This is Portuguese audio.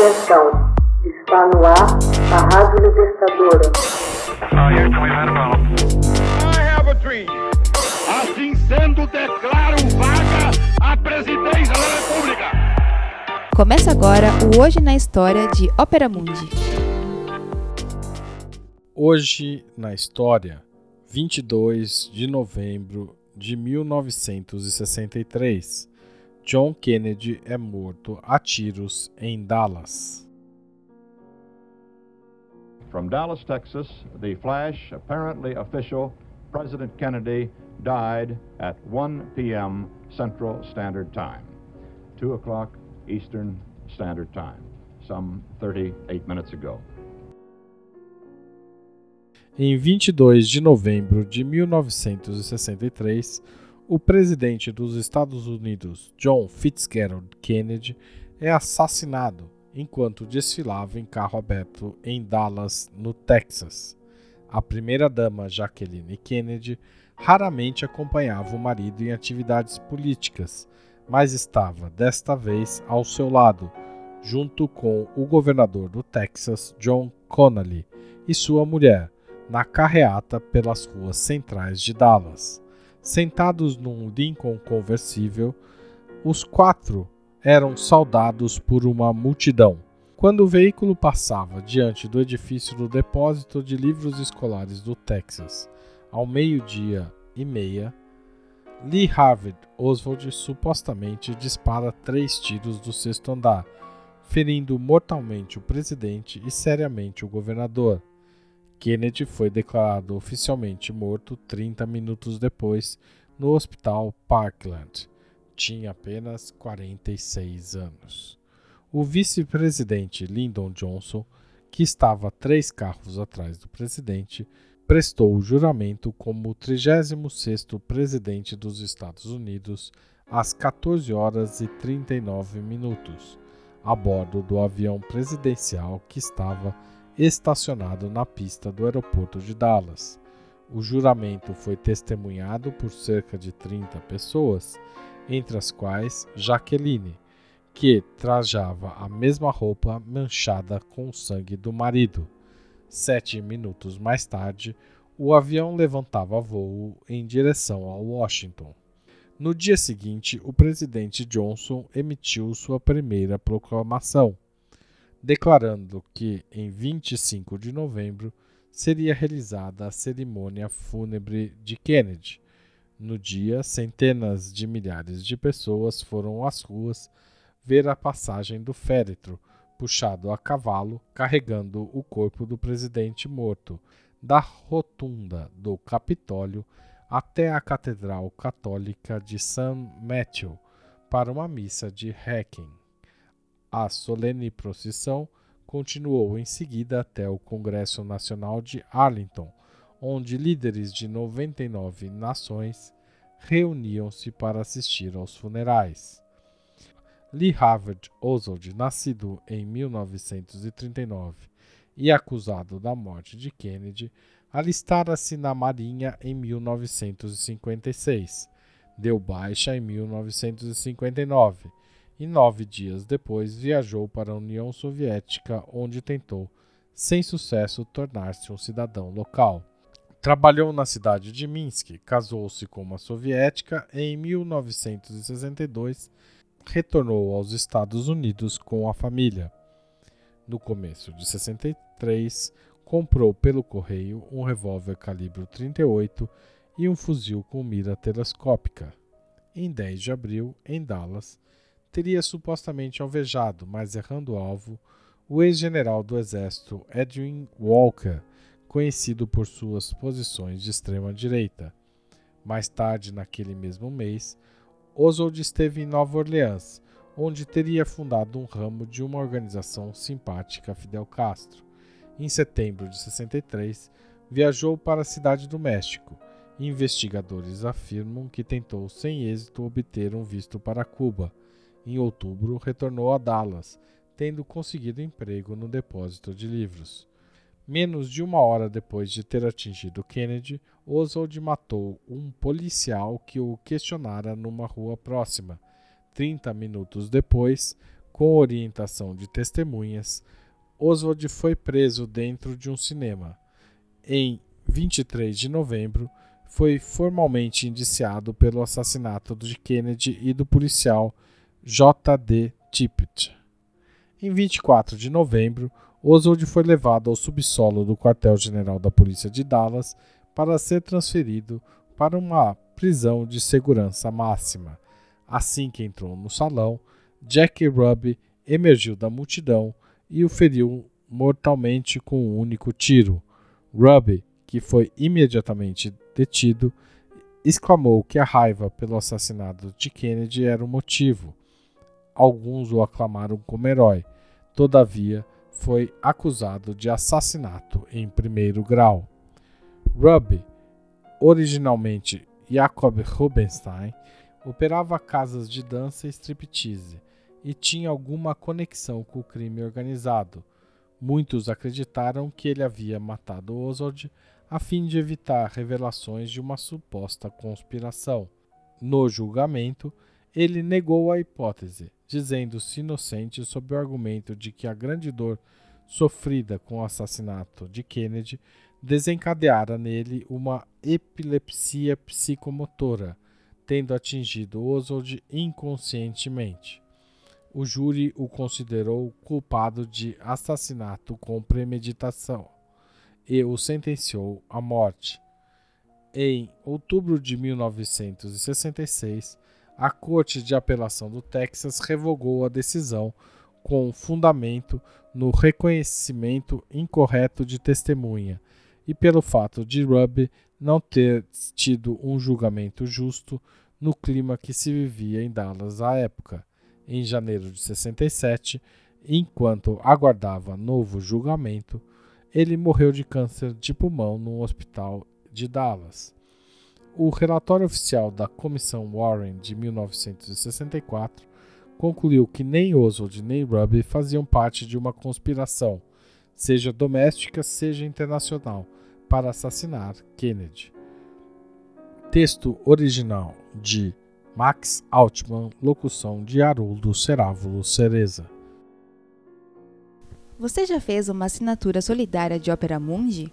Atenção, está no ar a Rádio Libertadora. Assim sendo, declaro vaga a presidência da República. Começa agora o Hoje na História de Ópera Mundi. Hoje na História, 22 de novembro de 1963. John Kennedy é morto a tiros em Dallas. From Dallas, Texas, the flash, apparently official, President Kennedy died at 1 p.m. Central Standard Time, 2 o'clock Eastern Standard Time, some 38 minutes ago. Em 22 de novembro de 1963, o presidente dos Estados Unidos, John Fitzgerald Kennedy, é assassinado enquanto desfilava em carro aberto em Dallas, no Texas. A primeira-dama Jacqueline Kennedy raramente acompanhava o marido em atividades políticas, mas estava desta vez ao seu lado, junto com o governador do Texas, John Connally, e sua mulher, na carreata pelas ruas centrais de Dallas. Sentados num Lincoln conversível, os quatro eram saudados por uma multidão. Quando o veículo passava diante do edifício do depósito de livros escolares do Texas, ao meio-dia e meia, Lee Harvard Oswald supostamente dispara três tiros do sexto andar, ferindo mortalmente o presidente e seriamente o governador. Kennedy foi declarado oficialmente morto 30 minutos depois no Hospital Parkland. Tinha apenas 46 anos. O vice-presidente Lyndon Johnson, que estava três carros atrás do presidente, prestou o juramento como 36º presidente dos Estados Unidos às 14 horas e 39 minutos, a bordo do avião presidencial que estava estacionado na pista do aeroporto de Dallas. O juramento foi testemunhado por cerca de 30 pessoas, entre as quais Jaqueline, que trajava a mesma roupa manchada com o sangue do marido. Sete minutos mais tarde, o avião levantava voo em direção a Washington. No dia seguinte, o presidente Johnson emitiu sua primeira proclamação declarando que em 25 de novembro seria realizada a cerimônia fúnebre de Kennedy. No dia, centenas de milhares de pessoas foram às ruas ver a passagem do féretro, puxado a cavalo, carregando o corpo do presidente morto, da rotunda do Capitólio até a Catedral Católica de St. Matthew para uma missa de Requiem. A solene procissão continuou em seguida até o Congresso Nacional de Arlington, onde líderes de 99 nações reuniam-se para assistir aos funerais. Lee Harvard Oswald, nascido em 1939 e acusado da morte de Kennedy, alistara-se na Marinha em 1956. Deu baixa em 1959 e nove dias depois viajou para a União Soviética, onde tentou, sem sucesso, tornar-se um cidadão local. Trabalhou na cidade de Minsk, casou-se com uma soviética e em 1962 retornou aos Estados Unidos com a família. No começo de 63, comprou pelo correio um revólver calibre 38 e um fuzil com mira telescópica. Em 10 de abril, em Dallas, teria supostamente alvejado, mas errando o alvo, o ex-general do exército Edwin Walker, conhecido por suas posições de extrema direita. Mais tarde, naquele mesmo mês, Oswald esteve em Nova Orleans, onde teria fundado um ramo de uma organização simpática a Fidel Castro. Em setembro de 63, viajou para a cidade do México. Investigadores afirmam que tentou sem êxito obter um visto para Cuba, em outubro, retornou a Dallas, tendo conseguido emprego no depósito de livros. Menos de uma hora depois de ter atingido Kennedy, Oswald matou um policial que o questionara numa rua próxima. Trinta minutos depois, Com orientação de testemunhas, Oswald foi preso dentro de um cinema. Em 23 de novembro, foi formalmente indiciado pelo assassinato de Kennedy e do policial J.D. Tippit. Em 24 de novembro, Oswald foi levado ao subsolo do quartel-general da polícia de Dallas para ser transferido para uma prisão de segurança máxima. Assim que entrou no salão, Jack Ruby emergiu da multidão e o feriu mortalmente com um único tiro. Ruby, que foi imediatamente detido, exclamou que a raiva pelo assassinato de Kennedy era o motivo. Alguns o aclamaram como herói. Todavia, foi acusado de assassinato em primeiro grau. Ruby, originalmente Jacob Rubenstein, operava casas de dança e striptease e tinha alguma conexão com o crime organizado. Muitos acreditaram que ele havia matado Oswald a fim de evitar revelações de uma suposta conspiração. No julgamento, ele negou a hipótese, dizendo-se inocente sob o argumento de que a grande dor sofrida com o assassinato de Kennedy desencadeara nele uma epilepsia psicomotora, tendo atingido Oswald inconscientemente o júri o considerou culpado de assassinato com premeditação e o sentenciou à morte. Em outubro de 1966, a Corte de Apelação do Texas revogou a decisão com fundamento no reconhecimento incorreto de testemunha e pelo fato de Rubb não ter tido um julgamento justo no clima que se vivia em Dallas à época em janeiro de 67, enquanto aguardava novo julgamento, ele morreu de câncer de pulmão no hospital de Dallas. O relatório oficial da Comissão Warren de 1964 concluiu que nem Oswald nem Ruby faziam parte de uma conspiração, seja doméstica, seja internacional, para assassinar Kennedy. Texto original de Max Altman, locução de Haroldo Cerávulo Cereza. Você já fez uma assinatura solidária de Opera Mundi?